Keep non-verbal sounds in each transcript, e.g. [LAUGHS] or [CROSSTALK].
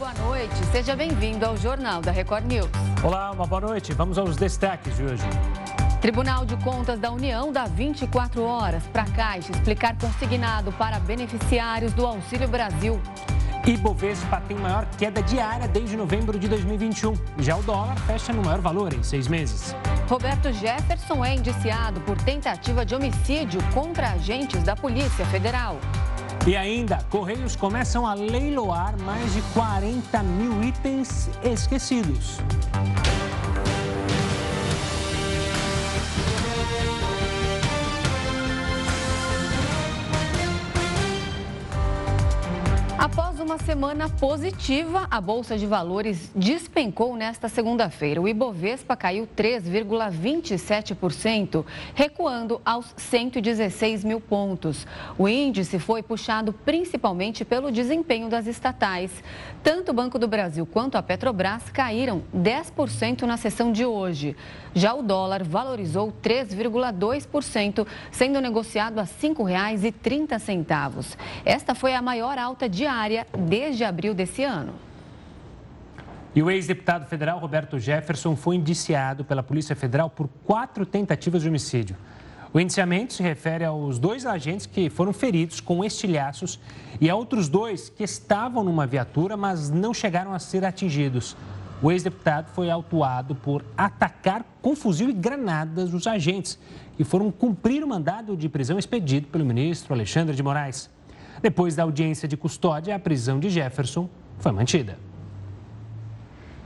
boa noite. Seja bem-vindo ao Jornal da Record News. Olá, uma boa noite. Vamos aos destaques de hoje. Tribunal de Contas da União dá 24 horas para a Caixa explicar consignado para beneficiários do Auxílio Brasil. Ibovespa tem maior queda diária desde novembro de 2021. Já o dólar fecha no maior valor em seis meses. Roberto Jefferson é indiciado por tentativa de homicídio contra agentes da Polícia Federal. E ainda, Correios começam a leiloar mais de 40 mil itens esquecidos. Uma semana positiva, a Bolsa de Valores despencou nesta segunda-feira. O Ibovespa caiu 3,27%, recuando aos 116 mil pontos. O índice foi puxado principalmente pelo desempenho das estatais. Tanto o Banco do Brasil quanto a Petrobras caíram 10% na sessão de hoje. Já o dólar valorizou 3,2%, sendo negociado a R$ 5,30. Esta foi a maior alta diária desde abril desse ano. E o ex-deputado federal Roberto Jefferson foi indiciado pela Polícia Federal por quatro tentativas de homicídio. O indiciamento se refere aos dois agentes que foram feridos com estilhaços e a outros dois que estavam numa viatura, mas não chegaram a ser atingidos. O ex-deputado foi autuado por atacar com fuzil e granadas os agentes que foram cumprir o mandado de prisão expedido pelo ministro Alexandre de Moraes. Depois da audiência de custódia, a prisão de Jefferson foi mantida.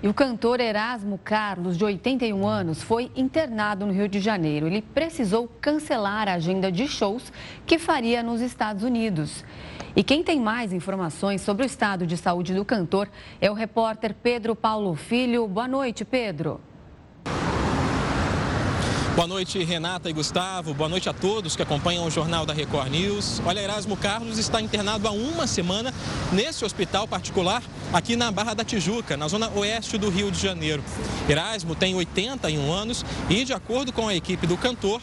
E o cantor Erasmo Carlos, de 81 anos, foi internado no Rio de Janeiro. Ele precisou cancelar a agenda de shows que faria nos Estados Unidos. E quem tem mais informações sobre o estado de saúde do cantor é o repórter Pedro Paulo Filho. Boa noite, Pedro. Boa noite, Renata e Gustavo. Boa noite a todos que acompanham o Jornal da Record News. Olha, Erasmo Carlos está internado há uma semana nesse hospital particular aqui na Barra da Tijuca, na zona oeste do Rio de Janeiro. Erasmo tem 81 anos e, de acordo com a equipe do cantor,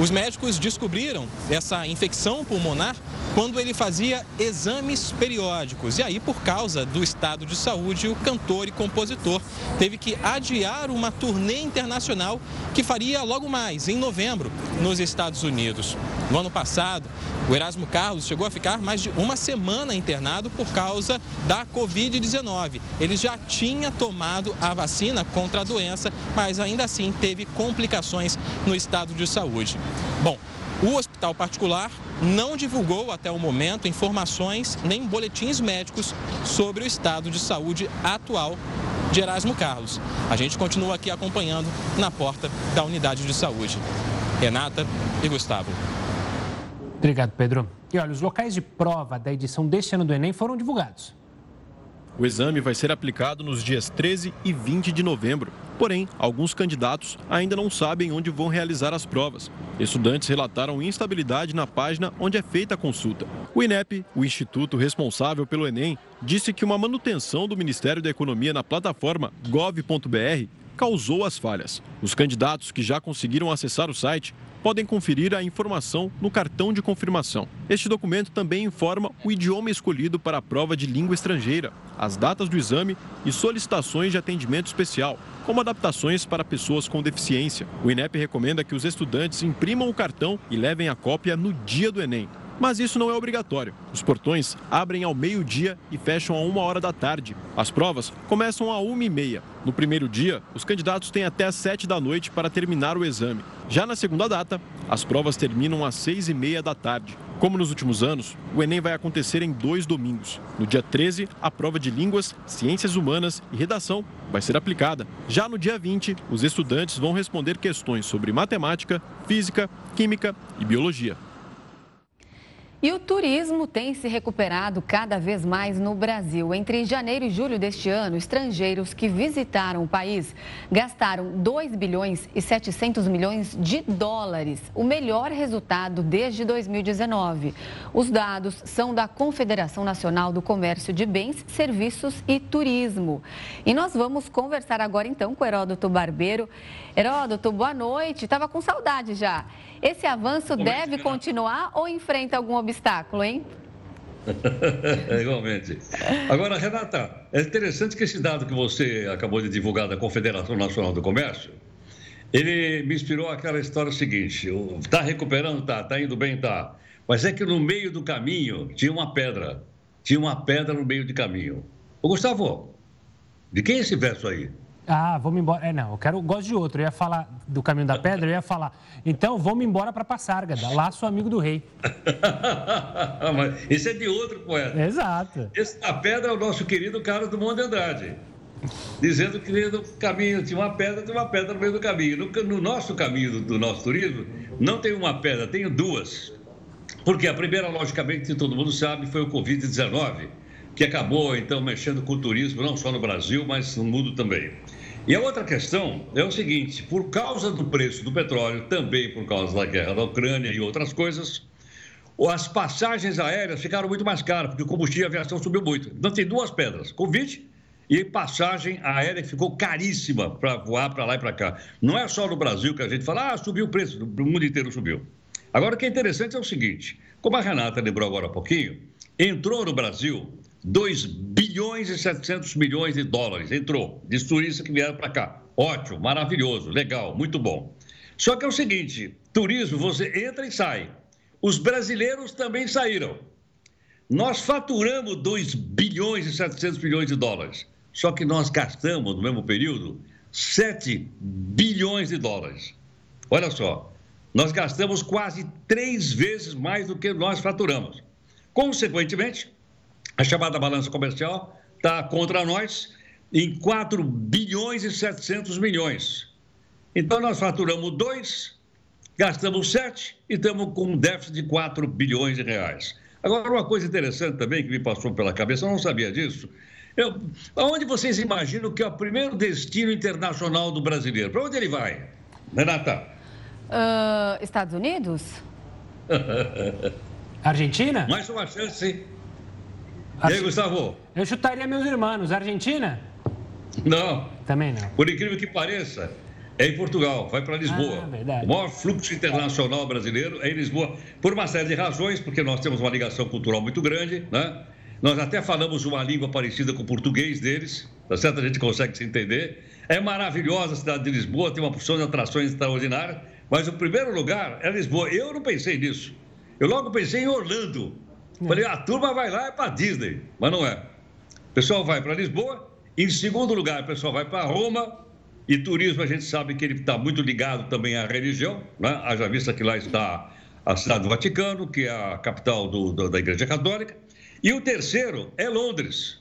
os médicos descobriram essa infecção pulmonar quando ele fazia exames periódicos. E aí, por causa do estado de saúde, o cantor e compositor teve que adiar uma turnê internacional que faria logo mais, em novembro, nos Estados Unidos. No ano passado, o Erasmo Carlos chegou a ficar mais de uma semana internado por causa da Covid-19. Ele já tinha tomado a vacina contra a doença, mas ainda assim teve complicações no estado de saúde. Bom, o hospital particular não divulgou até o momento informações nem boletins médicos sobre o estado de saúde atual de Erasmo Carlos. A gente continua aqui acompanhando na porta da unidade de saúde. Renata e Gustavo. Obrigado, Pedro. E olha, os locais de prova da edição deste ano do Enem foram divulgados. O exame vai ser aplicado nos dias 13 e 20 de novembro. Porém, alguns candidatos ainda não sabem onde vão realizar as provas. Estudantes relataram instabilidade na página onde é feita a consulta. O INEP, o instituto responsável pelo Enem, disse que uma manutenção do Ministério da Economia na plataforma gov.br causou as falhas. Os candidatos que já conseguiram acessar o site podem conferir a informação no cartão de confirmação. Este documento também informa o idioma escolhido para a prova de língua estrangeira, as datas do exame e solicitações de atendimento especial, como adaptações para pessoas com deficiência. O INEP recomenda que os estudantes imprimam o cartão e levem a cópia no dia do Enem. Mas isso não é obrigatório. Os portões abrem ao meio-dia e fecham a uma hora da tarde. As provas começam a uma e meia. No primeiro dia, os candidatos têm até às sete da noite para terminar o exame. Já na segunda data, as provas terminam às seis e meia da tarde. Como nos últimos anos, o Enem vai acontecer em dois domingos. No dia 13, a prova de línguas, ciências humanas e redação vai ser aplicada. Já no dia 20, os estudantes vão responder questões sobre matemática, física, química e biologia. E o turismo tem se recuperado cada vez mais no Brasil. Entre janeiro e julho deste ano, estrangeiros que visitaram o país gastaram 2 bilhões e 700 milhões de dólares, o melhor resultado desde 2019. Os dados são da Confederação Nacional do Comércio de Bens, Serviços e Turismo. E nós vamos conversar agora então com Heródoto Barbeiro. Heródoto, boa noite. Estava com saudade já. Esse avanço deve continuar ou enfrenta algum obstáculo, hein? [LAUGHS] Igualmente. Agora, Renata, é interessante que esse dado que você acabou de divulgar da Confederação Nacional do Comércio, ele me inspirou aquela história seguinte: está recuperando, tá, está indo bem, tá. Mas é que no meio do caminho tinha uma pedra. Tinha uma pedra no meio do caminho. Ô, Gustavo, de quem é esse verso aí? Ah, vamos embora. É, não, eu quero, eu gosto de outro. Eu ia falar do caminho da pedra, eu ia falar, então vamos embora para Passárgada, lá sou amigo do rei. [LAUGHS] Mas esse é de outro poeta. Exato. Esse da pedra é o nosso querido Carlos do Monte Andrade. Dizendo que no caminho tinha uma pedra, tinha uma pedra no meio do caminho. No, no nosso caminho do, do nosso turismo, não tem uma pedra, tem duas. Porque a primeira, logicamente, todo mundo sabe, foi o Covid-19, que acabou, então, mexendo com o turismo, não só no Brasil, mas no mundo também. E a outra questão é o seguinte: por causa do preço do petróleo, também por causa da guerra da Ucrânia e outras coisas, as passagens aéreas ficaram muito mais caras, porque o combustível e a aviação subiu muito. Então, tem duas pedras: Covid e passagem aérea que ficou caríssima para voar para lá e para cá. Não é só no Brasil que a gente fala, ah, subiu o preço, o mundo inteiro subiu. Agora, o que é interessante é o seguinte: como a Renata lembrou agora há pouquinho, entrou no Brasil 2 bilhões e 700 milhões de dólares. Entrou, de turistas que vieram para cá. Ótimo, maravilhoso, legal, muito bom. Só que é o seguinte: turismo, você entra e sai. Os brasileiros também saíram. Nós faturamos 2 bilhões e 700 milhões de dólares. Só que nós gastamos, no mesmo período, 7 bilhões de dólares. Olha só, nós gastamos quase três vezes mais do que nós faturamos. Consequentemente, a chamada balança comercial está contra nós em 4 bilhões e 700 milhões. Então, nós faturamos 2, gastamos 7 e estamos com um déficit de 4 bilhões de reais. Agora, uma coisa interessante também que me passou pela cabeça, eu não sabia disso. Eu, aonde vocês imaginam que é o primeiro destino internacional do brasileiro? Para onde ele vai? Renata? Uh, Estados Unidos? [LAUGHS] Argentina? Mais uma chance e aí, Gustavo? Eu chutaria meus irmãos. Argentina? Não. Também não. Por incrível que pareça, é em Portugal, vai para Lisboa. Ah. O maior fluxo internacional brasileiro é em Lisboa, por uma série de razões, porque nós temos uma ligação cultural muito grande, né? Nós até falamos uma língua parecida com o português deles, tá certo? A gente consegue se entender. É maravilhosa a cidade de Lisboa, tem uma porção de atrações extraordinárias, mas o primeiro lugar é Lisboa. Eu não pensei nisso. Eu logo pensei em Orlando, Falei, a turma vai lá é para Disney, mas não é. O pessoal vai para Lisboa, em segundo lugar, o pessoal vai para Roma, e turismo a gente sabe que ele está muito ligado também à religião, né? haja vista que lá está a cidade do Vaticano, que é a capital do, do, da Igreja Católica, e o terceiro é Londres.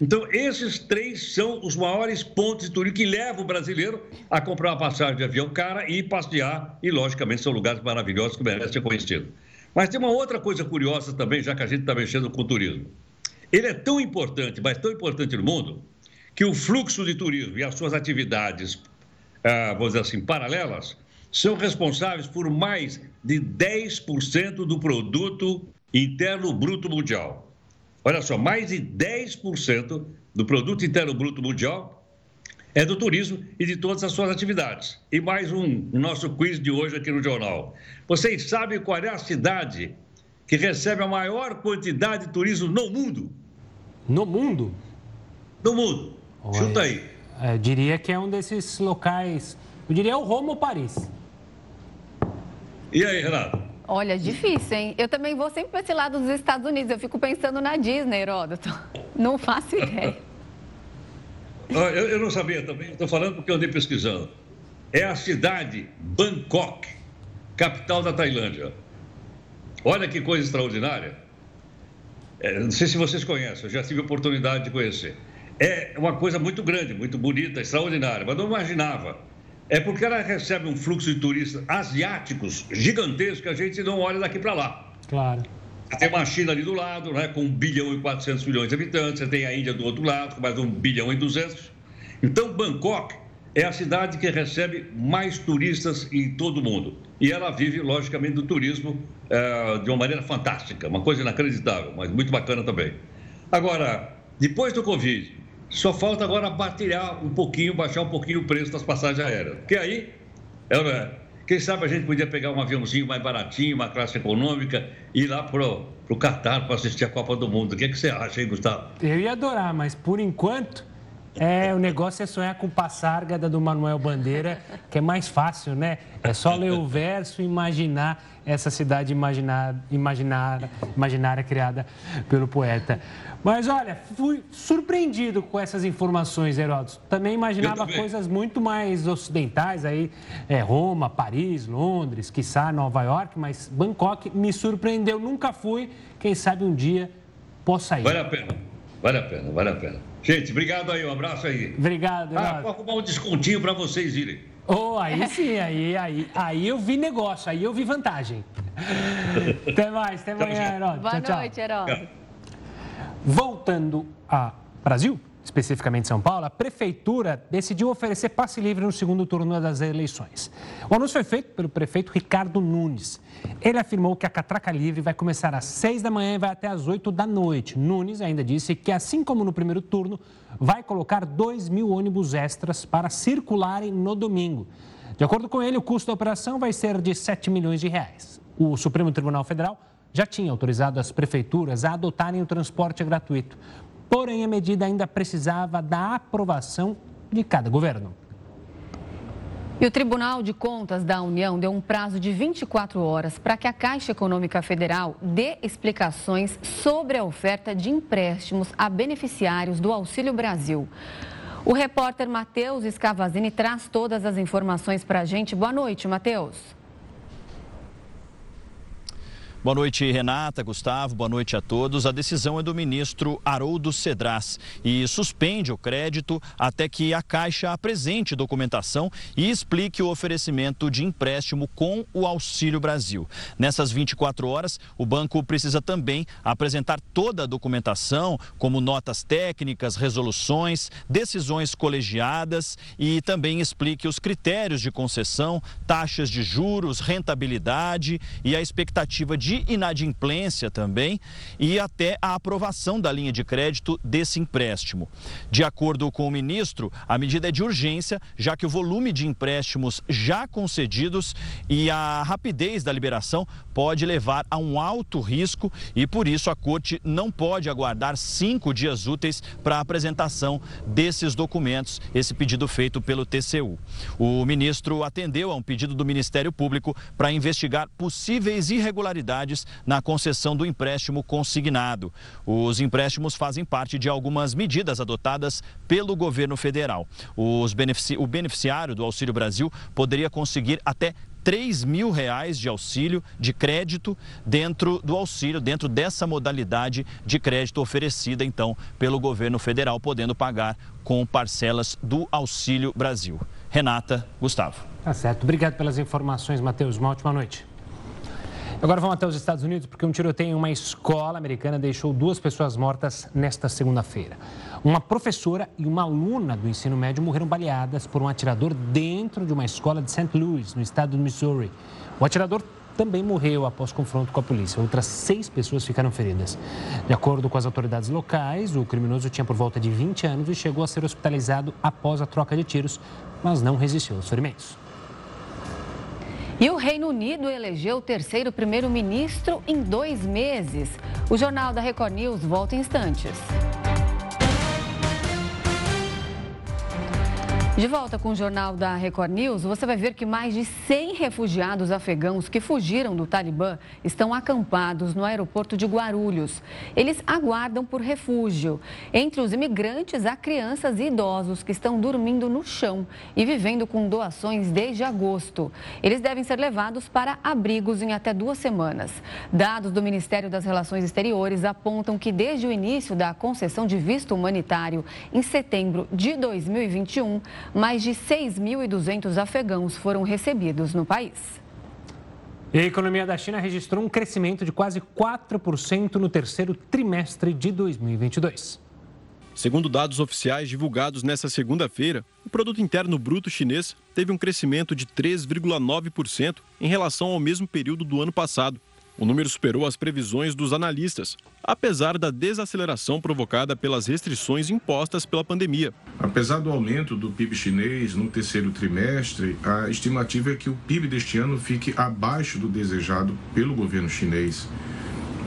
Então, esses três são os maiores pontos de turismo que levam o brasileiro a comprar uma passagem de avião cara e passear, e logicamente são lugares maravilhosos que merecem ser conhecidos. Mas tem uma outra coisa curiosa também, já que a gente está mexendo com o turismo. Ele é tão importante, mas tão importante no mundo, que o fluxo de turismo e as suas atividades, ah, vamos dizer assim, paralelas, são responsáveis por mais de 10% do produto interno bruto mundial. Olha só, mais de 10% do produto interno bruto mundial é do turismo e de todas as suas atividades. E mais um, o nosso quiz de hoje aqui no jornal. Vocês sabem qual é a cidade que recebe a maior quantidade de turismo no mundo? No mundo? No mundo. Oi. Chuta aí. É, eu diria que é um desses locais. Eu diria o Roma ou Paris. E aí, Renato? Olha, difícil, hein? Eu também vou sempre para esse lado dos Estados Unidos. Eu fico pensando na Disney, Heródoto. [LAUGHS] Não faço ideia. [LAUGHS] Eu, eu não sabia também, estou falando porque eu andei pesquisando. É a cidade Bangkok, capital da Tailândia. Olha que coisa extraordinária. É, não sei se vocês conhecem, eu já tive a oportunidade de conhecer. É uma coisa muito grande, muito bonita, extraordinária, mas não imaginava. É porque ela recebe um fluxo de turistas asiáticos gigantesco que a gente não olha daqui para lá. Claro. Tem uma China ali do lado, né, com 1 bilhão e 400 milhões de habitantes, você tem a Índia do outro lado, com mais 1 bilhão e 200. Então, Bangkok é a cidade que recebe mais turistas em todo o mundo. E ela vive, logicamente, do turismo é, de uma maneira fantástica, uma coisa inacreditável, mas muito bacana também. Agora, depois do Covid, só falta agora batear um pouquinho, baixar um pouquinho o preço das passagens aéreas. Porque aí, é, quem sabe a gente podia pegar um aviãozinho mais baratinho, uma classe econômica, e ir lá para para o Catar para assistir a Copa do Mundo. O que, é que você acha, hein, Gustavo? Eu ia adorar, mas por enquanto é, o negócio é sonhar com Passárgada do Manuel Bandeira, que é mais fácil, né? É só ler o verso e imaginar essa cidade imaginar, imaginar, imaginária criada pelo poeta. Mas olha, fui surpreendido com essas informações, Heródoto. Também imaginava coisas muito mais ocidentais, aí, é, Roma, Paris, Londres, quiçá Nova York, mas Bangkok me surpreendeu, nunca fui. Quem sabe um dia possa ir. Vale a pena, vale a pena, vale a pena. Gente, obrigado aí, um abraço aí. Obrigado, Ah, vou arrumar um descontinho para vocês irem. Oh, aí sim, aí, aí, aí eu vi negócio, aí eu vi vantagem. até mais, até amanhã, Herói. Boa tchau, noite, tchau. Herói. Voltando a Brasil, especificamente São Paulo, a prefeitura decidiu oferecer passe livre no segundo turno das eleições. O anúncio foi feito pelo prefeito Ricardo Nunes. Ele afirmou que a catraca livre vai começar às seis da manhã e vai até às oito da noite. Nunes ainda disse que, assim como no primeiro turno, vai colocar dois mil ônibus extras para circularem no domingo. De acordo com ele, o custo da operação vai ser de 7 milhões de reais. O Supremo Tribunal Federal já tinha autorizado as prefeituras a adotarem o transporte gratuito. Porém, a medida ainda precisava da aprovação de cada governo. E o Tribunal de Contas da União deu um prazo de 24 horas para que a Caixa Econômica Federal dê explicações sobre a oferta de empréstimos a beneficiários do Auxílio Brasil. O repórter Matheus Scavazini traz todas as informações para a gente. Boa noite, Matheus. Boa noite, Renata, Gustavo, boa noite a todos. A decisão é do ministro Haroldo Cedras e suspende o crédito até que a Caixa apresente documentação e explique o oferecimento de empréstimo com o Auxílio Brasil. Nessas 24 horas, o banco precisa também apresentar toda a documentação, como notas técnicas, resoluções, decisões colegiadas e também explique os critérios de concessão, taxas de juros, rentabilidade e a expectativa de de inadimplência também e até a aprovação da linha de crédito desse empréstimo. De acordo com o ministro, a medida é de urgência, já que o volume de empréstimos já concedidos e a rapidez da liberação pode levar a um alto risco e, por isso, a Corte não pode aguardar cinco dias úteis para a apresentação desses documentos, esse pedido feito pelo TCU. O ministro atendeu a um pedido do Ministério Público para investigar possíveis irregularidades na concessão do empréstimo consignado. Os empréstimos fazem parte de algumas medidas adotadas pelo governo federal. Benefici... O beneficiário do Auxílio Brasil poderia conseguir até 3 mil reais de auxílio, de crédito, dentro do auxílio, dentro dessa modalidade de crédito oferecida, então, pelo governo federal, podendo pagar com parcelas do Auxílio Brasil. Renata, Gustavo. Tá certo. Obrigado pelas informações, Matheus. Uma ótima noite. Agora vamos até os Estados Unidos, porque um tiroteio em uma escola americana deixou duas pessoas mortas nesta segunda-feira. Uma professora e uma aluna do ensino médio morreram baleadas por um atirador dentro de uma escola de St. Louis, no estado do Missouri. O atirador também morreu após confronto com a polícia. Outras seis pessoas ficaram feridas. De acordo com as autoridades locais, o criminoso tinha por volta de 20 anos e chegou a ser hospitalizado após a troca de tiros, mas não resistiu aos ferimentos. E o Reino Unido elegeu o terceiro primeiro-ministro em dois meses. O Jornal da Record News volta em instantes. De volta com o jornal da Record News, você vai ver que mais de 100 refugiados afegãos que fugiram do Talibã estão acampados no aeroporto de Guarulhos. Eles aguardam por refúgio. Entre os imigrantes, há crianças e idosos que estão dormindo no chão e vivendo com doações desde agosto. Eles devem ser levados para abrigos em até duas semanas. Dados do Ministério das Relações Exteriores apontam que desde o início da concessão de visto humanitário, em setembro de 2021, mais de 6.200 afegãos foram recebidos no país. E a economia da China registrou um crescimento de quase 4% no terceiro trimestre de 2022. Segundo dados oficiais divulgados nesta segunda-feira, o produto interno bruto chinês teve um crescimento de 3,9% em relação ao mesmo período do ano passado. O número superou as previsões dos analistas, apesar da desaceleração provocada pelas restrições impostas pela pandemia. Apesar do aumento do PIB chinês no terceiro trimestre, a estimativa é que o PIB deste ano fique abaixo do desejado pelo governo chinês.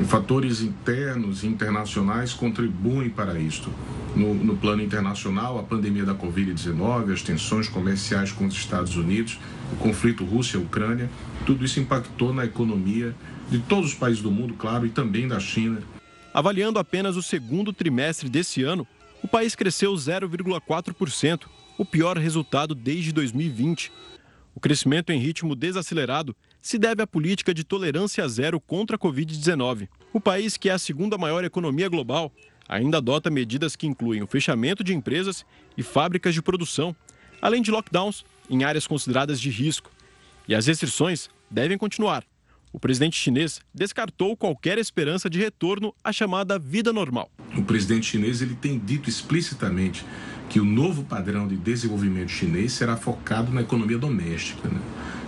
Fatores internos e internacionais contribuem para isto. No, no plano internacional, a pandemia da Covid-19, as tensões comerciais com os Estados Unidos, o conflito Rússia-Ucrânia, tudo isso impactou na economia de todos os países do mundo, claro, e também da China. Avaliando apenas o segundo trimestre desse ano, o país cresceu 0,4%, o pior resultado desde 2020. O crescimento em ritmo desacelerado se deve à política de tolerância zero contra a Covid-19. O país, que é a segunda maior economia global, ainda adota medidas que incluem o fechamento de empresas e fábricas de produção, além de lockdowns em áreas consideradas de risco. E as restrições devem continuar. O presidente chinês descartou qualquer esperança de retorno à chamada vida normal. O presidente chinês ele tem dito explicitamente que o novo padrão de desenvolvimento chinês será focado na economia doméstica. Né?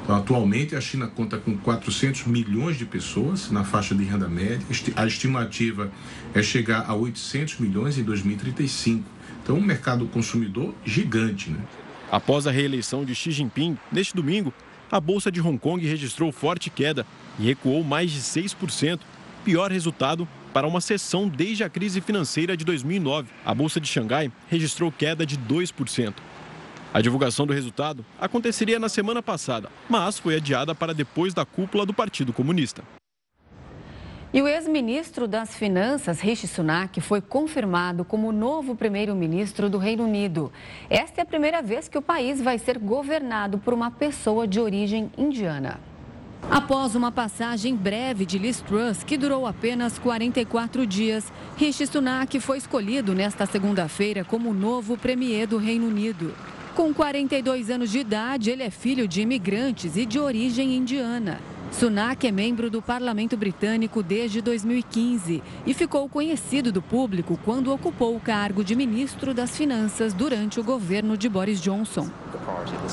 Então, atualmente, a China conta com 400 milhões de pessoas na faixa de renda média. A estimativa é chegar a 800 milhões em 2035. Então, um mercado consumidor gigante. Né? Após a reeleição de Xi Jinping, neste domingo, a Bolsa de Hong Kong registrou forte queda e recuou mais de 6%, pior resultado para uma sessão desde a crise financeira de 2009. A Bolsa de Xangai registrou queda de 2%. A divulgação do resultado aconteceria na semana passada, mas foi adiada para depois da cúpula do Partido Comunista. E o ex-ministro das Finanças, Rishi Sunak, foi confirmado como novo primeiro-ministro do Reino Unido. Esta é a primeira vez que o país vai ser governado por uma pessoa de origem indiana. Após uma passagem breve de Liz Truss, que durou apenas 44 dias, Rishi Sunak foi escolhido nesta segunda-feira como novo premier do Reino Unido. Com 42 anos de idade, ele é filho de imigrantes e de origem indiana. Sunak é membro do parlamento britânico desde 2015 e ficou conhecido do público quando ocupou o cargo de ministro das Finanças durante o governo de Boris Johnson.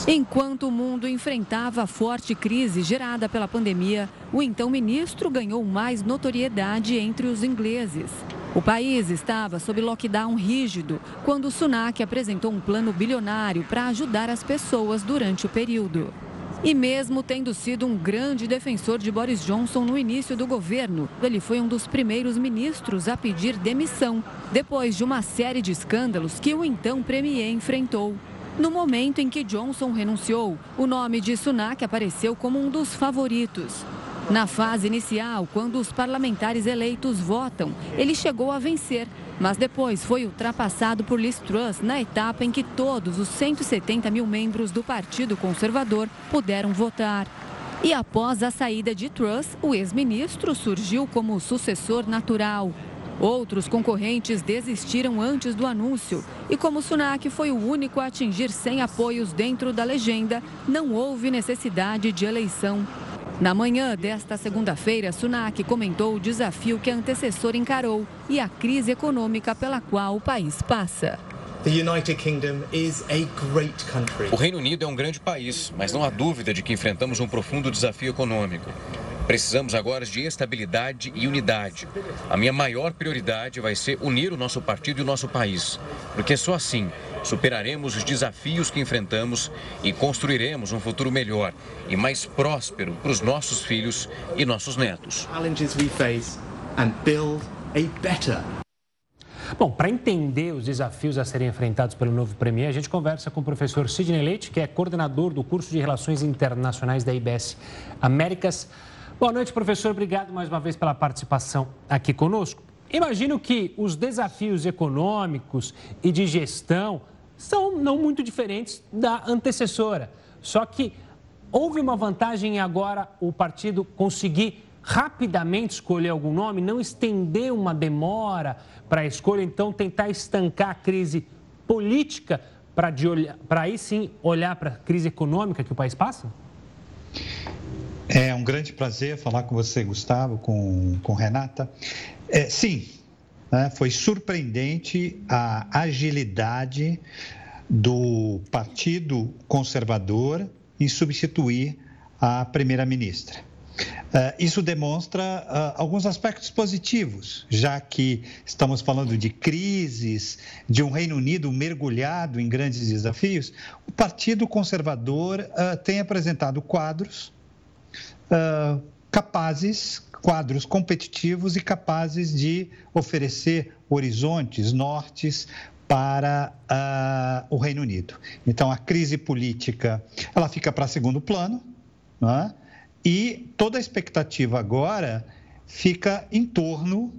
Enquanto o mundo enfrentava a forte crise gerada pela pandemia, o então ministro ganhou mais notoriedade entre os ingleses. O país estava sob lockdown rígido quando Sunak apresentou um plano bilionário para ajudar as pessoas durante o período. E mesmo tendo sido um grande defensor de Boris Johnson no início do governo, ele foi um dos primeiros ministros a pedir demissão, depois de uma série de escândalos que o então premier enfrentou. No momento em que Johnson renunciou, o nome de Sunak apareceu como um dos favoritos. Na fase inicial, quando os parlamentares eleitos votam, ele chegou a vencer, mas depois foi ultrapassado por Liz Truss na etapa em que todos os 170 mil membros do Partido Conservador puderam votar. E após a saída de Truss, o ex-ministro surgiu como sucessor natural. Outros concorrentes desistiram antes do anúncio. E como Sunak foi o único a atingir 100 apoios dentro da legenda, não houve necessidade de eleição. Na manhã desta segunda-feira, Sunak comentou o desafio que a antecessora encarou e a crise econômica pela qual o país passa. O Reino Unido é um grande país, mas não há dúvida de que enfrentamos um profundo desafio econômico. Precisamos agora de estabilidade e unidade. A minha maior prioridade vai ser unir o nosso partido e o nosso país, porque só assim superaremos os desafios que enfrentamos e construiremos um futuro melhor e mais próspero para os nossos filhos e nossos netos. Bom, para entender os desafios a serem enfrentados pelo novo Premier, a gente conversa com o professor Sidney Leite, que é coordenador do curso de Relações Internacionais da IBS Américas. Boa noite, professor. Obrigado mais uma vez pela participação aqui conosco. Imagino que os desafios econômicos e de gestão são não muito diferentes da antecessora. Só que houve uma vantagem em agora o partido conseguir rapidamente escolher algum nome, não estender uma demora para a escolha, então tentar estancar a crise política para aí sim olhar para a crise econômica que o país passa? É um grande prazer falar com você, Gustavo, com, com Renata. É, sim, né, foi surpreendente a agilidade do Partido Conservador em substituir a primeira-ministra. Uh, isso demonstra uh, alguns aspectos positivos, já que estamos falando de crises, de um Reino Unido mergulhado em grandes desafios. O Partido Conservador uh, tem apresentado quadros capazes, quadros competitivos e capazes de oferecer horizontes, nortes para o Reino Unido. Então, a crise política ela fica para segundo plano, é? E toda a expectativa agora fica em torno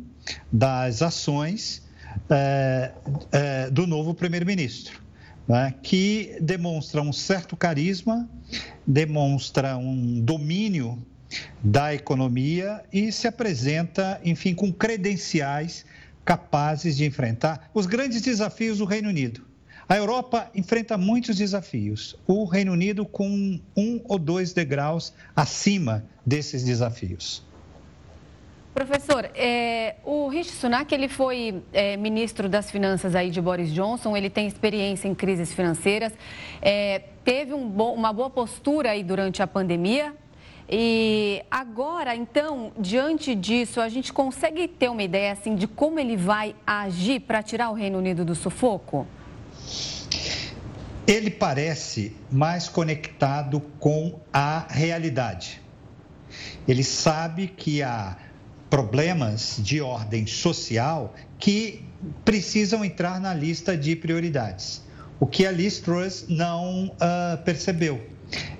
das ações é, é, do novo primeiro-ministro, né, que demonstra um certo carisma, demonstra um domínio da economia e se apresenta, enfim, com credenciais capazes de enfrentar os grandes desafios do Reino Unido. A Europa enfrenta muitos desafios, o Reino Unido com um ou dois degraus acima desses desafios. Professor, é, o Rishi Sunak ele foi é, ministro das Finanças aí de Boris Johnson, ele tem experiência em crises financeiras, é, teve um bo uma boa postura aí durante a pandemia. E agora, então, diante disso, a gente consegue ter uma ideia assim de como ele vai agir para tirar o Reino Unido do sufoco? Ele parece mais conectado com a realidade. Ele sabe que a problemas de ordem social que precisam entrar na lista de prioridades. O que a Liz Truss não uh, percebeu.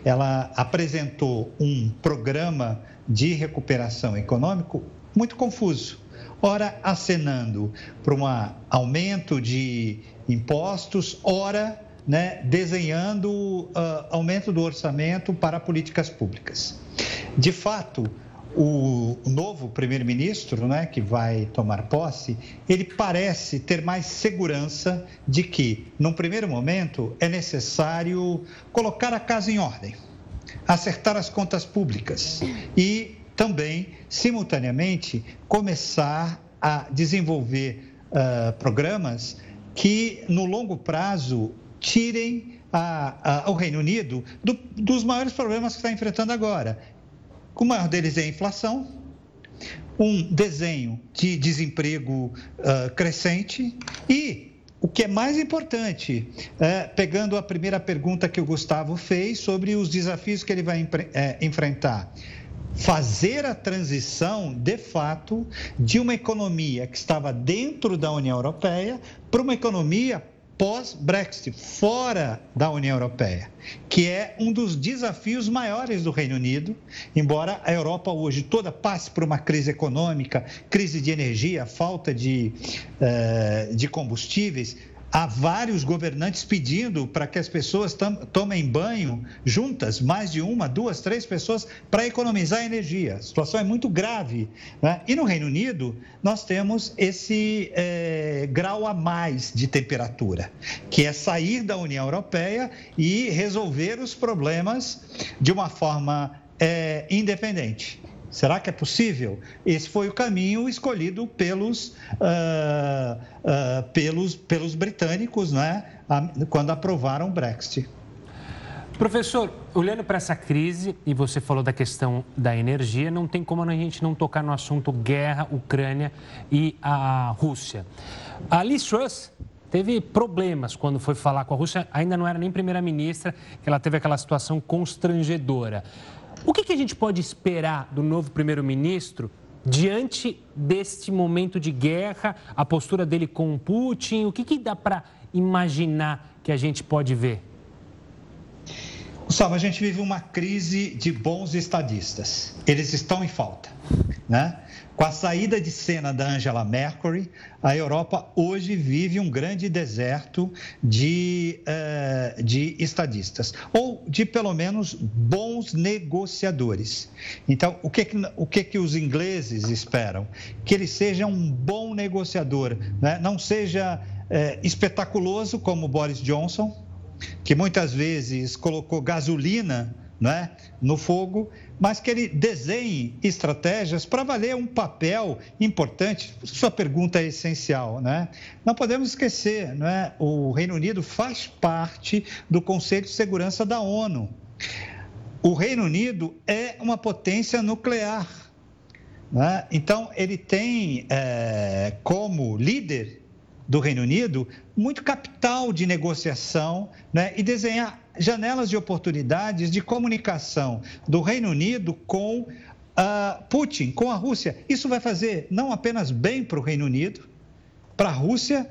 Ela apresentou um programa de recuperação econômico muito confuso. Ora acenando para um aumento de impostos, ora né, desenhando uh, aumento do orçamento para políticas públicas. De fato, o novo primeiro-ministro, né, que vai tomar posse, ele parece ter mais segurança de que, num primeiro momento, é necessário colocar a casa em ordem, acertar as contas públicas e também, simultaneamente, começar a desenvolver uh, programas que, no longo prazo, tirem a, a, o Reino Unido do, dos maiores problemas que está enfrentando agora, o maior deles é a inflação, um desenho de desemprego uh, crescente e o que é mais importante, é, pegando a primeira pergunta que o Gustavo fez sobre os desafios que ele vai é, enfrentar, fazer a transição, de fato, de uma economia que estava dentro da União Europeia para uma economia pós-Brexit, fora da União Europeia, que é um dos desafios maiores do Reino Unido, embora a Europa hoje toda passe por uma crise econômica, crise de energia, falta de, uh, de combustíveis, há vários governantes pedindo para que as pessoas tomem banho juntas, mais de uma, duas, três pessoas, para economizar energia. A situação é muito grave. Né? E no Reino Unido, nós temos esse é, grau a mais de temperatura, que é sair da União Europeia e resolver os problemas de uma forma é, independente. Será que é possível? Esse foi o caminho escolhido pelos, uh, uh, pelos, pelos britânicos né, quando aprovaram o Brexit. Professor, olhando para essa crise, e você falou da questão da energia, não tem como a gente não tocar no assunto guerra, Ucrânia e a Rússia. A Liz Truss teve problemas quando foi falar com a Rússia, ainda não era nem primeira-ministra, que ela teve aquela situação constrangedora. O que, que a gente pode esperar do novo primeiro-ministro diante deste momento de guerra, a postura dele com o Putin? O que, que dá para imaginar que a gente pode ver? Gustavo, a gente vive uma crise de bons estadistas. Eles estão em falta. Né? Com a saída de cena da Angela Merkel, a Europa hoje vive um grande deserto de, uh, de estadistas, ou de pelo menos bons negociadores. Então, o que, o que, que os ingleses esperam? Que ele seja um bom negociador, né? não seja uh, espetaculoso como Boris Johnson, que muitas vezes colocou gasolina né, no fogo, mas que ele desenhe estratégias para valer um papel importante. Sua pergunta é essencial, né? Não podemos esquecer, né? O Reino Unido faz parte do Conselho de Segurança da ONU. O Reino Unido é uma potência nuclear. Né? Então, ele tem é, como líder do Reino Unido muito capital de negociação né? e desenhar janelas de oportunidades de comunicação do Reino Unido com uh, Putin com a Rússia. Isso vai fazer não apenas bem para o Reino Unido, para a Rússia,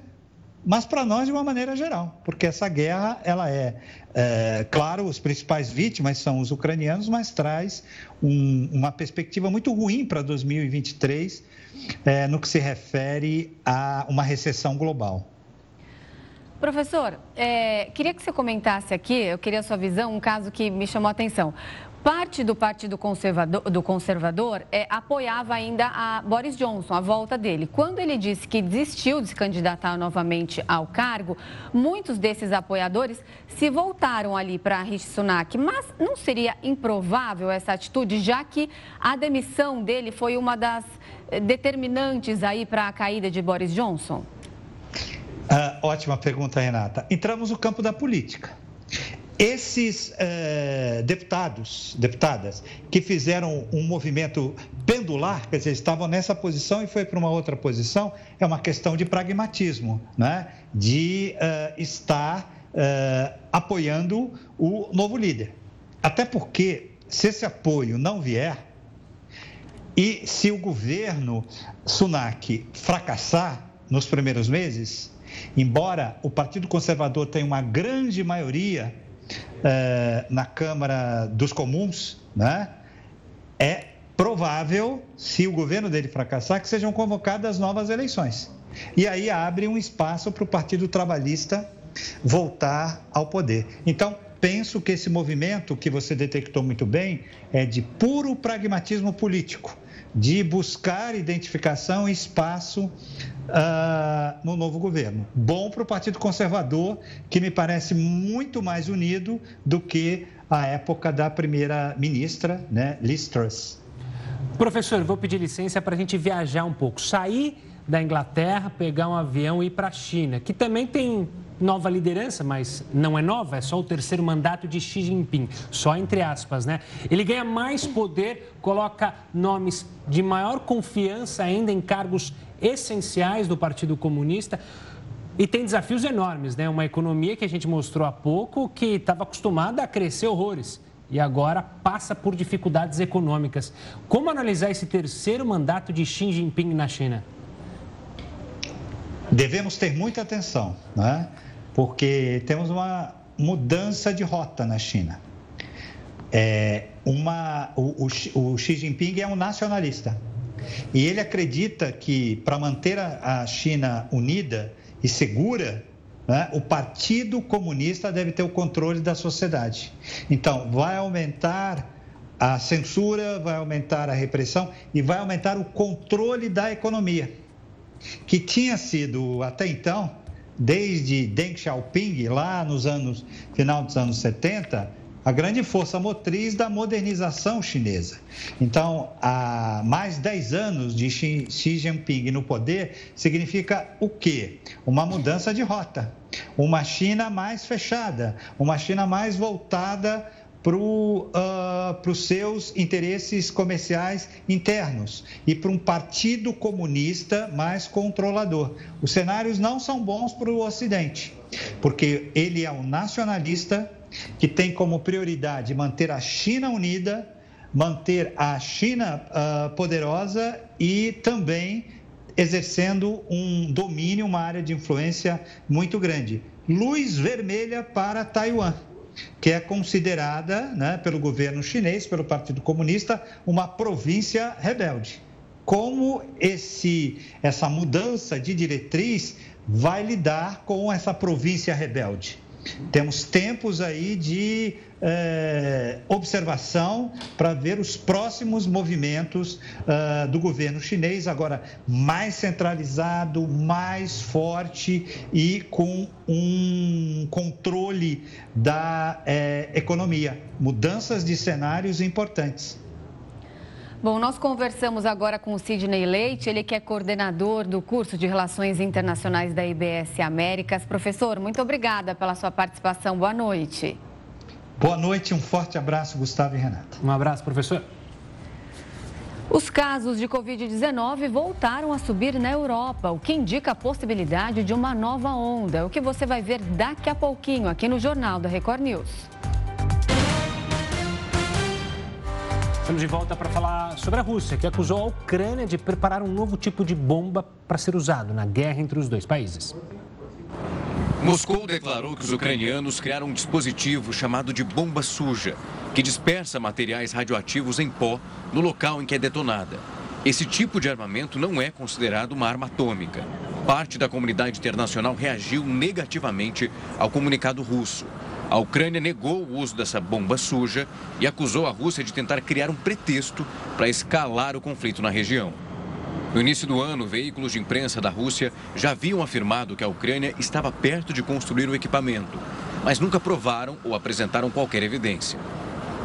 mas para nós de uma maneira geral, porque essa guerra, ela é, é claro, os principais vítimas são os ucranianos, mas traz um, uma perspectiva muito ruim para 2023 é, no que se refere a uma recessão global. Professor, é, queria que você comentasse aqui, eu queria a sua visão, um caso que me chamou a atenção. Parte do Partido Conservador, do Conservador é, apoiava ainda a Boris Johnson, a volta dele. Quando ele disse que desistiu de se candidatar novamente ao cargo, muitos desses apoiadores se voltaram ali para Rishi Sunak. Mas não seria improvável essa atitude, já que a demissão dele foi uma das determinantes aí para a caída de Boris Johnson? Ah, ótima pergunta, Renata. Entramos no campo da política. Esses eh, deputados, deputadas, que fizeram um movimento pendular, quer dizer, estavam nessa posição e foi para uma outra posição, é uma questão de pragmatismo, né? de eh, estar eh, apoiando o novo líder. Até porque, se esse apoio não vier, e se o governo Sunak fracassar nos primeiros meses, embora o Partido Conservador tenha uma grande maioria é, na Câmara dos Comuns, né, é provável, se o governo dele fracassar, que sejam convocadas novas eleições. E aí abre um espaço para o Partido Trabalhista voltar ao poder. Então, penso que esse movimento que você detectou muito bem é de puro pragmatismo político de buscar identificação e espaço uh, no novo governo. Bom para o Partido Conservador, que me parece muito mais unido do que a época da primeira-ministra, né, Liz Truss. Professor, vou pedir licença para a gente viajar um pouco. Sair da Inglaterra, pegar um avião e ir para a China, que também tem nova liderança, mas não é nova, é só o terceiro mandato de Xi Jinping, só entre aspas, né? Ele ganha mais poder, coloca nomes de maior confiança ainda em cargos essenciais do Partido Comunista. E tem desafios enormes, né? Uma economia que a gente mostrou há pouco que estava acostumada a crescer horrores e agora passa por dificuldades econômicas. Como analisar esse terceiro mandato de Xi Jinping na China? Devemos ter muita atenção, né? porque temos uma mudança de rota na China. É uma, o, o, o Xi Jinping é um nacionalista e ele acredita que para manter a, China unida e segura, né, o Partido Comunista deve ter o controle da sociedade. Então, vai aumentar a censura, vai aumentar a repressão e vai aumentar o controle da economia, que tinha sido até então desde Deng Xiaoping, lá nos anos, final dos anos 70, a grande força motriz da modernização chinesa. Então, há mais 10 anos de Xi, Jinping no poder significa o quê? Uma mudança de rota. Uma China mais fechada, uma China mais voltada para uh, os seus interesses comerciais internos e para um partido comunista mais controlador. Os cenários não são bons para o Ocidente, porque ele é um nacionalista que tem como prioridade manter a China unida, manter a China uh, poderosa e também exercendo um domínio, uma área de influência muito grande. Luz vermelha para Taiwan que é considerada né, pelo governo chinês, pelo Partido Comunista, uma província rebelde. Como esse, essa mudança de diretriz vai lidar com essa província rebelde? Temos tempos aí de é, observação para ver os próximos movimentos uh, do governo chinês, agora mais centralizado, mais forte e com um controle da é, economia. Mudanças de cenários importantes. Bom, nós conversamos agora com o Sidney Leite, ele que é coordenador do curso de Relações Internacionais da IBS Américas. Professor, muito obrigada pela sua participação. Boa noite. Boa noite, um forte abraço, Gustavo e Renata. Um abraço, professor. Os casos de Covid-19 voltaram a subir na Europa, o que indica a possibilidade de uma nova onda. O que você vai ver daqui a pouquinho aqui no Jornal da Record News. Estamos de volta para falar sobre a Rússia, que acusou a Ucrânia de preparar um novo tipo de bomba para ser usado na guerra entre os dois países. Moscou declarou que os ucranianos criaram um dispositivo chamado de bomba suja, que dispersa materiais radioativos em pó no local em que é detonada. Esse tipo de armamento não é considerado uma arma atômica. Parte da comunidade internacional reagiu negativamente ao comunicado russo. A Ucrânia negou o uso dessa bomba suja e acusou a Rússia de tentar criar um pretexto para escalar o conflito na região. No início do ano, veículos de imprensa da Rússia já haviam afirmado que a Ucrânia estava perto de construir o equipamento, mas nunca provaram ou apresentaram qualquer evidência.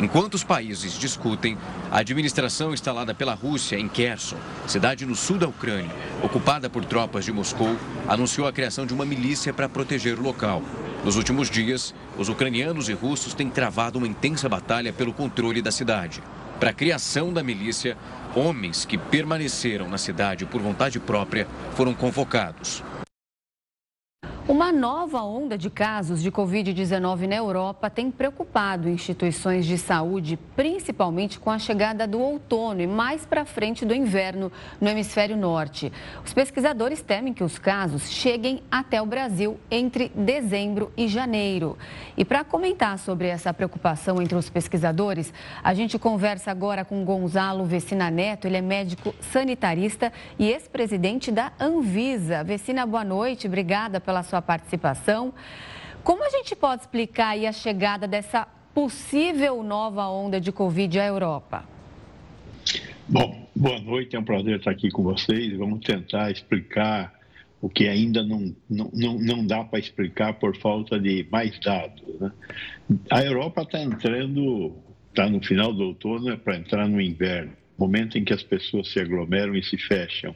Enquanto os países discutem, a administração instalada pela Rússia em Kherson, cidade no sul da Ucrânia, ocupada por tropas de Moscou, anunciou a criação de uma milícia para proteger o local. Nos últimos dias, os ucranianos e russos têm travado uma intensa batalha pelo controle da cidade. Para a criação da milícia, homens que permaneceram na cidade por vontade própria foram convocados. Uma nova onda de casos de Covid-19 na Europa tem preocupado instituições de saúde, principalmente com a chegada do outono e mais para frente do inverno no hemisfério norte. Os pesquisadores temem que os casos cheguem até o Brasil entre dezembro e janeiro. E para comentar sobre essa preocupação entre os pesquisadores, a gente conversa agora com Gonzalo Vecina Neto. Ele é médico sanitarista e ex-presidente da Anvisa. Vecina, boa noite. Obrigada pela sua sua participação. Como a gente pode explicar a chegada dessa possível nova onda de Covid à Europa? Bom, boa noite, é um prazer estar aqui com vocês. Vamos tentar explicar o que ainda não, não, não, não dá para explicar por falta de mais dados. Né? A Europa está entrando, está no final do outono, é para entrar no inverno, momento em que as pessoas se aglomeram e se fecham.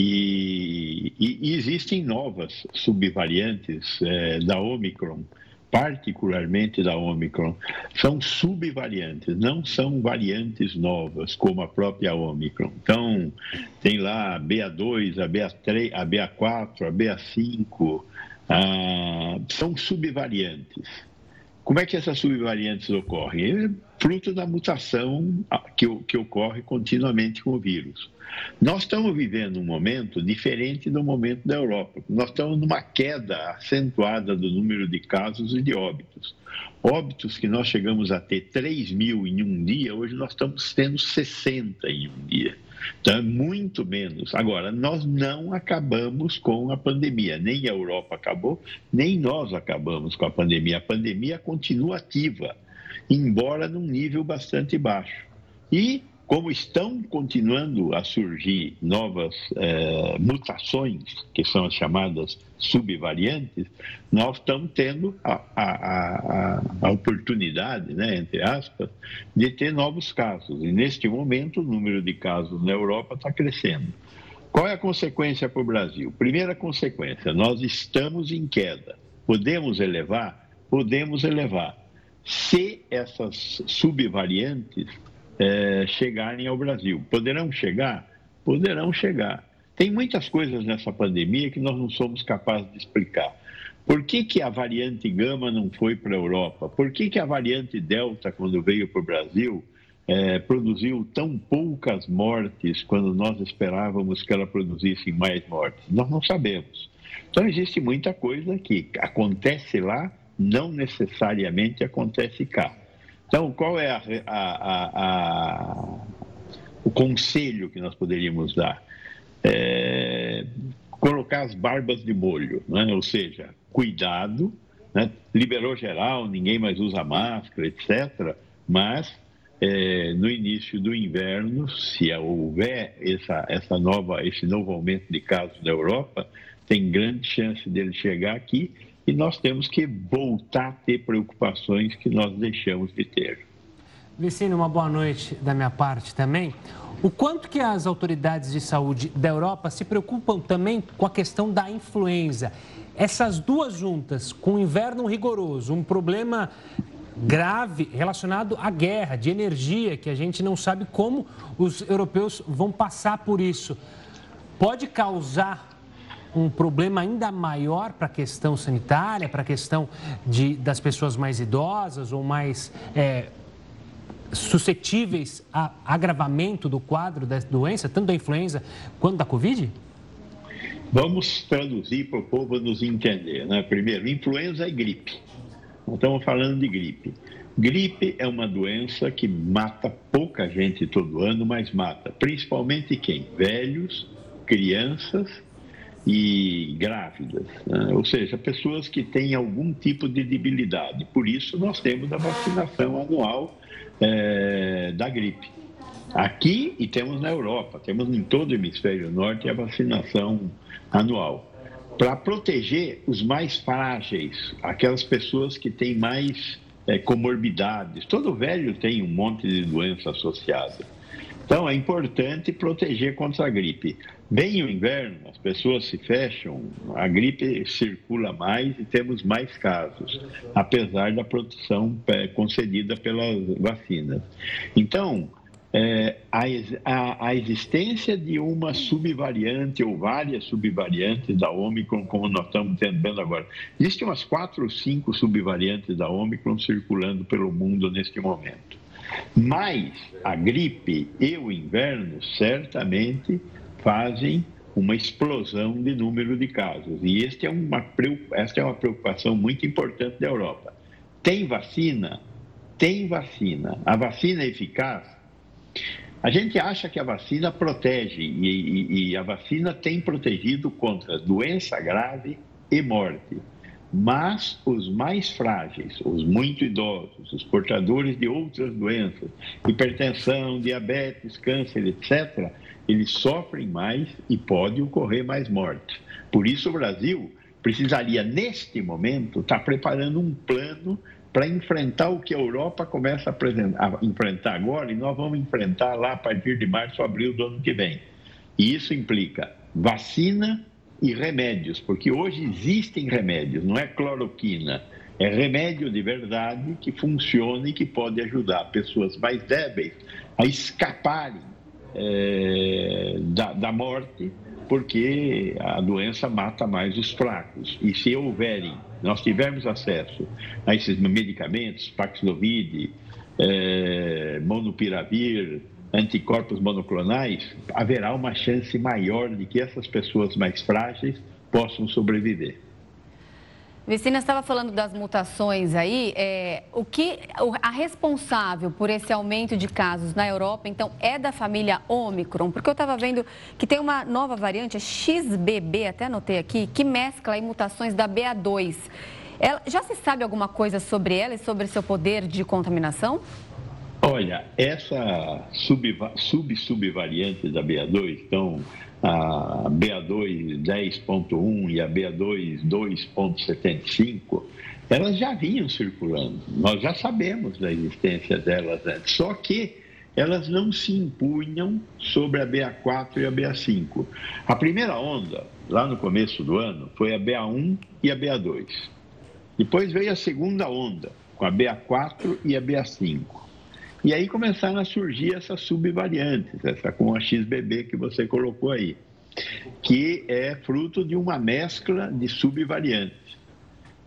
E, e, existem novas subvariantes é, da Omicron, particularmente da Omicron. São subvariantes, não são variantes novas, como a própria Omicron. Então, tem lá a BA2, a BA3, a BA4, a BA5, ah, são subvariantes. Como é que essas subvariantes ocorrem? É fruto da mutação que, que ocorre continuamente com o vírus. Nós estamos vivendo um momento diferente do momento da Europa. Nós estamos numa queda acentuada do número de casos e de óbitos. Óbitos que nós chegamos a ter 3 mil em um dia, hoje nós estamos tendo 60 em um dia. Então, é muito menos. Agora, nós não acabamos com a pandemia. Nem a Europa acabou, nem nós acabamos com a pandemia. A pandemia continua ativa, embora num nível bastante baixo. E como estão continuando a surgir novas eh, mutações, que são as chamadas subvariantes, nós estamos tendo a, a, a, a, oportunidade, né, entre aspas, de ter novos casos. E neste momento o número de casos na Europa está crescendo. Qual é a consequência para o Brasil? Primeira consequência, nós estamos em queda. Podemos elevar? Podemos elevar. Se essas subvariantes é, chegarem ao Brasil. Poderão chegar? Poderão chegar. Tem muitas coisas nessa pandemia que nós não somos capazes de explicar. Por que, que a variante Gama não foi para a Europa? Por que, que a variante Delta, quando veio para o Brasil, é, produziu tão poucas mortes quando nós esperávamos que ela produzisse mais mortes? Nós não sabemos. Então, existe muita coisa que acontece lá, não necessariamente acontece cá. Então, qual é a, a, a, o conselho que nós poderíamos dar? É, colocar as barbas de molho, né? ou seja, cuidado, né? liberou geral, ninguém mais usa máscara, etc. Mas é, no início do inverno, se houver essa, essa nova, esse novo aumento de casos na Europa, tem grande chance dele chegar aqui e nós temos que voltar a ter preocupações que nós deixamos de ter. Vicine, uma boa noite da minha parte também. O quanto que as autoridades de saúde da Europa se preocupam também com a questão da influenza? Essas duas juntas, com o inverno rigoroso, um problema grave relacionado à guerra de energia, que a gente não sabe como os europeus vão passar por isso, pode causar um problema ainda maior para a questão sanitária, para a questão de, das pessoas mais idosas ou mais é, suscetíveis a agravamento do quadro da doença, tanto da influenza quanto da Covid? Vamos traduzir para o povo nos entender. Né? Primeiro, influenza é gripe. Não estamos falando de gripe. Gripe é uma doença que mata pouca gente todo ano, mas mata principalmente quem? Velhos, crianças e grávidas, né? ou seja, pessoas que têm algum tipo de debilidade. Por isso, nós temos a vacinação anual é, da gripe. Aqui e temos na Europa, temos em todo o hemisfério norte a vacinação anual. Para proteger os mais frágeis, aquelas pessoas que têm mais é, comorbidades. Todo velho tem um monte de doença associada. Então é importante proteger contra a gripe. Vem o inverno, as pessoas se fecham, a gripe circula mais e temos mais casos, apesar da proteção é, concedida pelas vacinas. Então, é, a, a, a, existência de uma subvariante ou várias subvariantes da Omicron, como nós estamos vendo agora. Existem umas quatro ou cinco subvariantes da Omicron circulando pelo mundo neste momento. Mas a gripe e o inverno certamente fazem uma explosão de número de casos. E este é uma, esta é uma preocupação muito importante da Europa. Tem vacina? Tem vacina. A vacina é eficaz? A gente acha que a vacina protege e, e, e a vacina tem protegido contra doença grave e morte. Mas os mais frágeis, os muito idosos, os portadores de outras doenças, hipertensão, diabetes, câncer, etc., eles sofrem mais e pode ocorrer mais mortes. Por isso, o Brasil precisaria, neste momento, estar preparando um plano para enfrentar o que a Europa começa a, a, enfrentar agora e nós vamos enfrentar lá a partir de março, abril do ano que vem. E isso implica vacina e remédios, porque hoje existem remédios, não é cloroquina, é remédio de verdade que funciona e que pode ajudar pessoas mais débeis a escaparem é, da, da morte, porque a doença mata mais os fracos. E se houverem, nós tivermos acesso a esses medicamentos, Paxlovid, é, Monopiravir, anticorpos monoclonais, haverá uma chance maior de que essas pessoas mais frágeis possam sobreviver. Vicina estava falando das mutações aí. É, o que a responsável por esse aumento de casos na Europa, então, é da família Omicron? Porque eu estava vendo que tem uma nova variante, a XBB, até anotei aqui, que mescla aí mutações da BA2. Ela, já se sabe alguma coisa sobre ela e sobre seu poder de contaminação? Olha, essa sub-subvariante sub da BA2, então a BA2 10.1 e a BA2 2.75, elas já vinham circulando. Nós já sabemos da existência delas antes. Só que elas não se impunham sobre a BA4 e a BA5. A primeira onda, lá no começo do ano, foi a BA1 e a BA2. Depois veio a segunda onda, com a BA4 e a BA5. E aí começaram a surgir essas subvariantes, essa com a XBB que você colocou aí, que é fruto de uma mescla de subvariantes.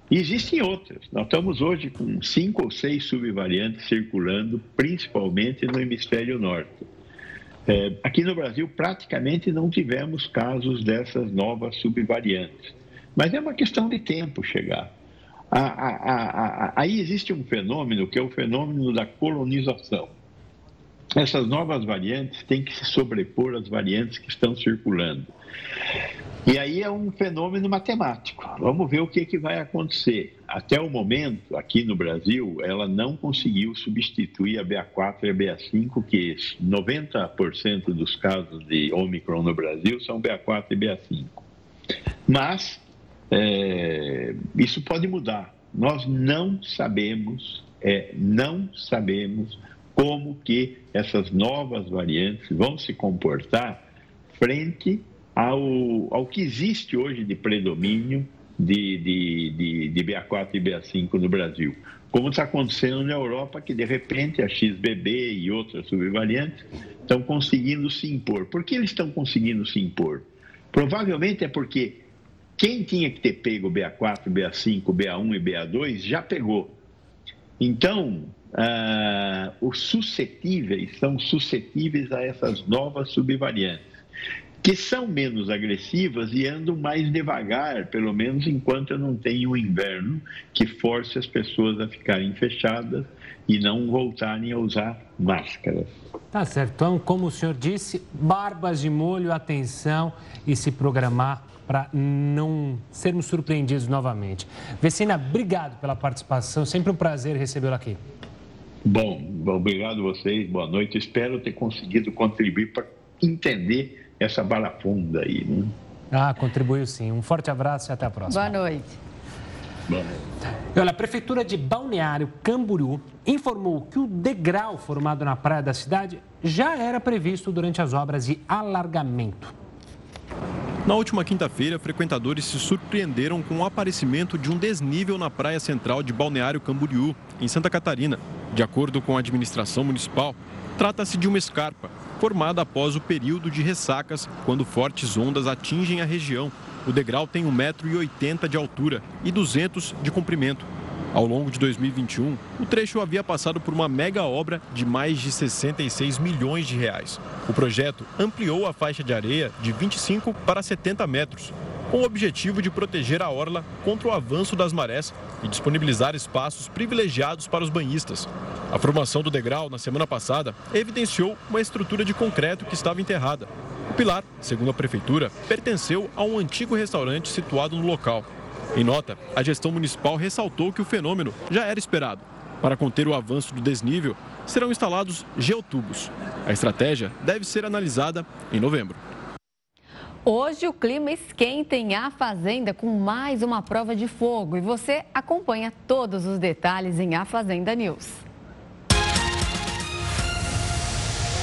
E existem outras. Nós estamos hoje com cinco ou seis subvariantes circulando, principalmente no hemisfério norte. É, aqui no Brasil, praticamente não tivemos casos dessas novas subvariantes. Mas é uma questão de tempo chegar aí existe um fenômeno que é o fenômeno da colonização. Essas novas variantes têm que se sobrepor às variantes que estão circulando. E aí é um fenômeno matemático. Vamos ver o que, que vai acontecer. Até o momento, aqui no Brasil, ela não conseguiu substituir a BA4 e a BA5, que 90% dos casos de Omicron no Brasil são BA4 e BA5. Mas é, isso pode mudar. Nós não sabemos, é, não sabemos como que essas novas variantes vão se comportar frente ao, ao que existe hoje de predomínio de, de, de, de BA4 e BA5 no Brasil. Como está acontecendo na Europa, que de repente a XBB e outras subvariantes estão conseguindo se impor. Por que eles estão conseguindo se impor? Provavelmente é porque quem tinha que ter pego BA4, BA5, BA1 e BA2 já pegou. Então, uh, os suscetíveis são suscetíveis a essas novas subvariantes, que são menos agressivas e andam mais devagar, pelo menos enquanto eu não tenho o inverno que force as pessoas a ficarem fechadas e não voltarem a usar máscaras. Tá certo. Então, como o senhor disse, barbas de molho, atenção e se programar para não sermos surpreendidos novamente. Vecina, obrigado pela participação. Sempre um prazer recebê-lo aqui. Bom, obrigado a vocês. Boa noite. Espero ter conseguido contribuir para entender essa bala funda aí. Né? Ah, contribuiu sim. Um forte abraço e até a próxima. Boa noite. Boa noite. Olha, a Prefeitura de Balneário Camboriú informou que o degrau formado na praia da cidade já era previsto durante as obras de alargamento. Na última quinta-feira, frequentadores se surpreenderam com o aparecimento de um desnível na praia central de Balneário Camboriú, em Santa Catarina. De acordo com a administração municipal, trata-se de uma escarpa, formada após o período de ressacas, quando fortes ondas atingem a região. O degrau tem 1,80m de altura e 200 de comprimento. Ao longo de 2021, o trecho havia passado por uma mega obra de mais de 66 milhões de reais. O projeto ampliou a faixa de areia de 25 para 70 metros, com o objetivo de proteger a orla contra o avanço das marés e disponibilizar espaços privilegiados para os banhistas. A formação do degrau na semana passada evidenciou uma estrutura de concreto que estava enterrada. O pilar, segundo a prefeitura, pertenceu a um antigo restaurante situado no local. Em nota, a gestão municipal ressaltou que o fenômeno já era esperado. Para conter o avanço do desnível, serão instalados geotubos. A estratégia deve ser analisada em novembro. Hoje o clima esquenta em A Fazenda com mais uma prova de fogo e você acompanha todos os detalhes em A Fazenda News.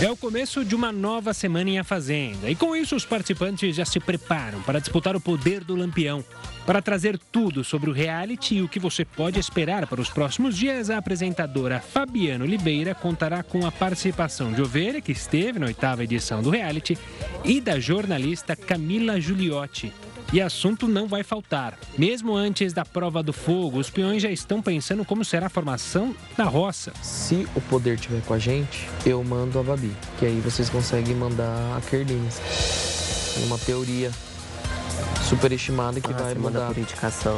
É o começo de uma nova semana em A Fazenda e com isso os participantes já se preparam para disputar o poder do lampião. Para trazer tudo sobre o reality e o que você pode esperar para os próximos dias, a apresentadora Fabiana Oliveira contará com a participação de Ovelha, que esteve na oitava edição do reality, e da jornalista Camila Giuliotti. E assunto não vai faltar. Mesmo antes da prova do fogo, os peões já estão pensando como será a formação da roça. Se o poder tiver com a gente, eu mando a Babi, que aí vocês conseguem mandar a Kerlines. Uma teoria superestimada que ah, vai mudar a né?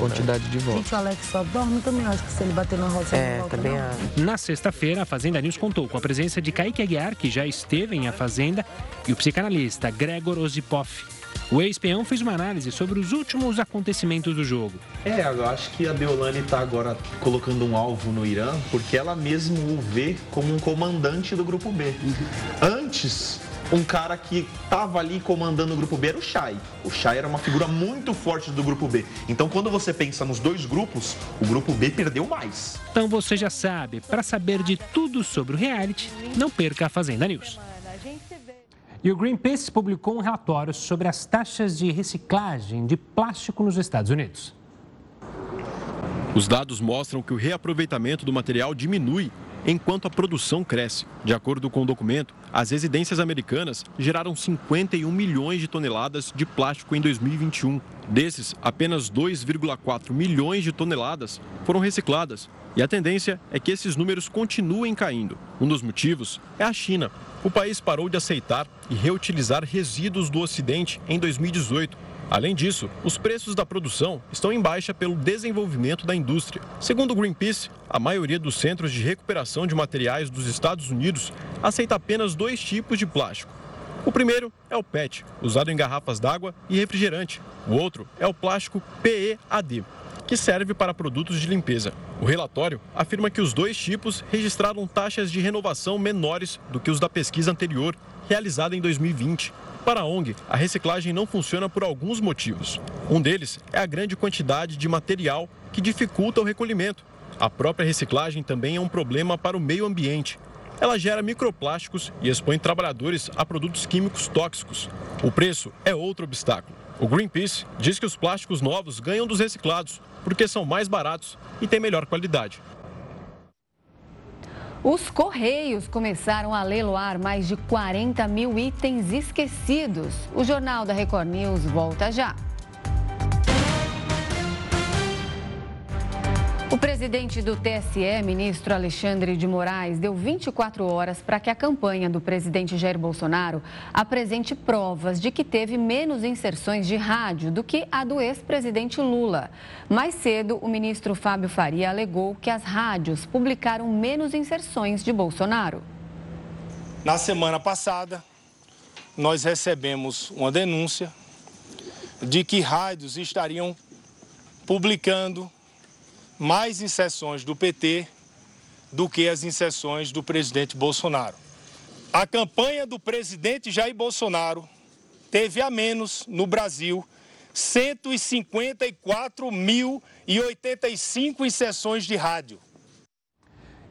quantidade né? de votos. Gente, o Alex só dorme também, acho que se ele bater na roça, é, volta, também não. Na sexta-feira, a Fazenda News contou com a presença de Kaique Aguiar, que já esteve em A Fazenda, e o psicanalista Gregor Ozipoff. O ex-peão fez uma análise sobre os últimos acontecimentos do jogo. É, eu acho que a Deolane está agora colocando um alvo no Irã porque ela mesmo o vê como um comandante do grupo B. Antes, um cara que estava ali comandando o grupo B era o Chay. O Chay era uma figura muito forte do grupo B. Então, quando você pensa nos dois grupos, o grupo B perdeu mais. Então você já sabe, para saber de tudo sobre o reality, não perca a Fazenda News. E o Greenpeace publicou um relatório sobre as taxas de reciclagem de plástico nos Estados Unidos. Os dados mostram que o reaproveitamento do material diminui enquanto a produção cresce. De acordo com o documento, as residências americanas geraram 51 milhões de toneladas de plástico em 2021. Desses, apenas 2,4 milhões de toneladas foram recicladas. E a tendência é que esses números continuem caindo. Um dos motivos é a China. O país parou de aceitar e reutilizar resíduos do Ocidente em 2018 Além disso, os preços da produção estão em baixa pelo desenvolvimento da indústria. Segundo o Greenpeace, a maioria dos centros de recuperação de materiais dos Estados Unidos aceita apenas dois tipos de plástico. O primeiro é o PET, usado em garrafas d'água e refrigerante. O outro é o plástico PEAD, que serve para produtos de limpeza. O relatório afirma que os dois tipos registraram taxas de renovação menores do que os da pesquisa anterior, realizada em 2020. Para a ONG, a reciclagem não funciona por alguns motivos. Um deles é a grande quantidade de material que dificulta o recolhimento. A própria reciclagem também é um problema para o meio ambiente. Ela gera microplásticos e expõe trabalhadores a produtos químicos tóxicos. O preço é outro obstáculo. O Greenpeace diz que os plásticos novos ganham dos reciclados porque são mais baratos e têm melhor qualidade. Os Correios começaram a leiloar mais de 40 mil itens esquecidos. O Jornal da Record News volta já. O presidente do TSE, ministro Alexandre de Moraes, deu 24 horas para que a campanha do presidente Jair Bolsonaro apresente provas de que teve menos inserções de rádio do que a do ex-presidente Lula. Mais cedo, o ministro Fábio Faria alegou que as rádios publicaram menos inserções de Bolsonaro. Na semana passada, nós recebemos uma denúncia de que rádios estariam publicando mais inserções do PT do que as inserções do presidente Bolsonaro. A campanha do presidente Jair Bolsonaro teve a menos no Brasil 154.085 inserções de rádio.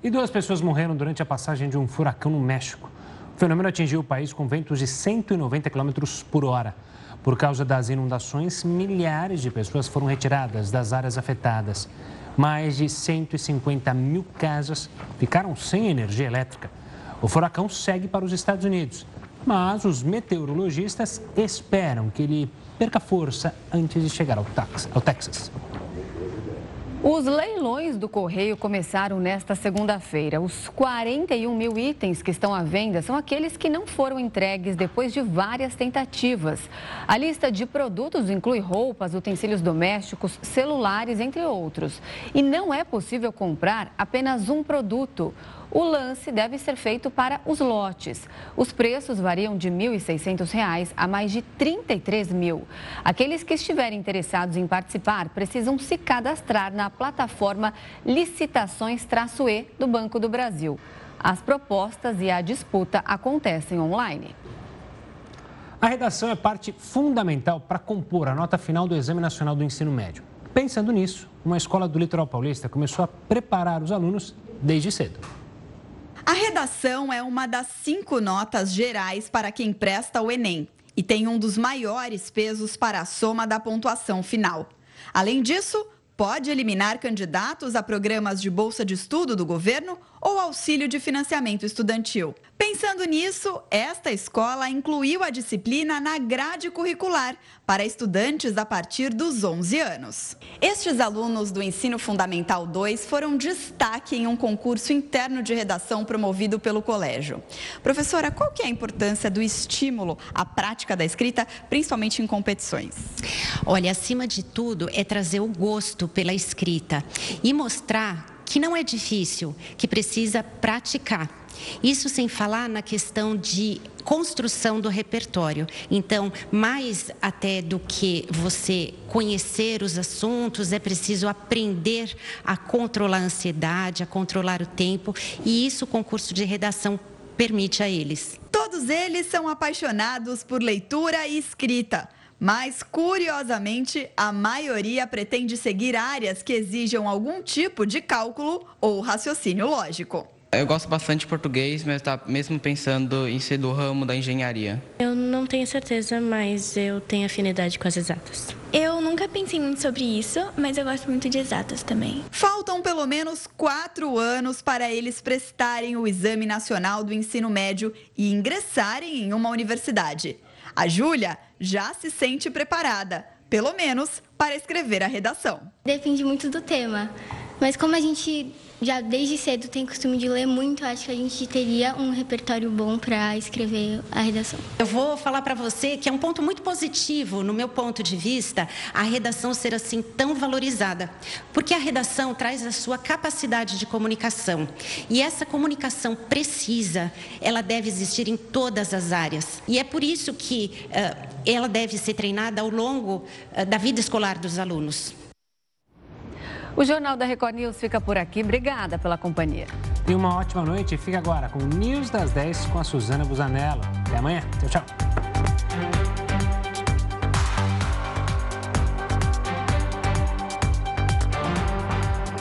E duas pessoas morreram durante a passagem de um furacão no México. O fenômeno atingiu o país com ventos de 190 km por hora. Por causa das inundações, milhares de pessoas foram retiradas das áreas afetadas. Mais de 150 mil casas ficaram sem energia elétrica. O furacão segue para os Estados Unidos, mas os meteorologistas esperam que ele perca força antes de chegar ao Texas. Os leilões do Correio começaram nesta segunda-feira. Os 41 mil itens que estão à venda são aqueles que não foram entregues depois de várias tentativas. A lista de produtos inclui roupas, utensílios domésticos, celulares, entre outros. E não é possível comprar apenas um produto. O lance deve ser feito para os lotes. Os preços variam de R$ 1.600 a mais de R$ 33 mil. Aqueles que estiverem interessados em participar precisam se cadastrar na plataforma Licitações-E do Banco do Brasil. As propostas e a disputa acontecem online. A redação é parte fundamental para compor a nota final do Exame Nacional do Ensino Médio. Pensando nisso, uma escola do Litoral Paulista começou a preparar os alunos desde cedo. A redação é uma das cinco notas gerais para quem presta o Enem e tem um dos maiores pesos para a soma da pontuação final. Além disso, pode eliminar candidatos a programas de bolsa de estudo do governo ou auxílio de financiamento estudantil. Pensando nisso, esta escola incluiu a disciplina na grade curricular para estudantes a partir dos 11 anos. Estes alunos do Ensino Fundamental 2 foram destaque em um concurso interno de redação promovido pelo colégio. Professora, qual que é a importância do estímulo à prática da escrita, principalmente em competições? Olha, acima de tudo, é trazer o gosto pela escrita e mostrar que não é difícil, que precisa praticar. Isso sem falar na questão de construção do repertório. Então, mais até do que você conhecer os assuntos, é preciso aprender a controlar a ansiedade, a controlar o tempo, e isso o concurso de redação permite a eles. Todos eles são apaixonados por leitura e escrita. Mas, curiosamente, a maioria pretende seguir áreas que exijam algum tipo de cálculo ou raciocínio lógico. Eu gosto bastante de português, mas tá mesmo pensando em ser do ramo da engenharia. Eu não tenho certeza, mas eu tenho afinidade com as exatas. Eu nunca pensei muito sobre isso, mas eu gosto muito de exatas também. Faltam pelo menos quatro anos para eles prestarem o Exame Nacional do Ensino Médio e ingressarem em uma universidade. A Júlia já se sente preparada, pelo menos para escrever a redação. Depende muito do tema, mas como a gente já desde cedo tem costume de ler muito, acho que a gente teria um repertório bom para escrever a redação. Eu vou falar para você que é um ponto muito positivo, no meu ponto de vista, a redação ser assim tão valorizada, porque a redação traz a sua capacidade de comunicação e essa comunicação precisa, ela deve existir em todas as áreas e é por isso que uh, ela deve ser treinada ao longo uh, da vida escolar dos alunos. O Jornal da Record News fica por aqui. Obrigada pela companhia. E uma ótima noite. Fica agora com o News das 10 com a Suzana Busanello. Até amanhã. Tchau, tchau.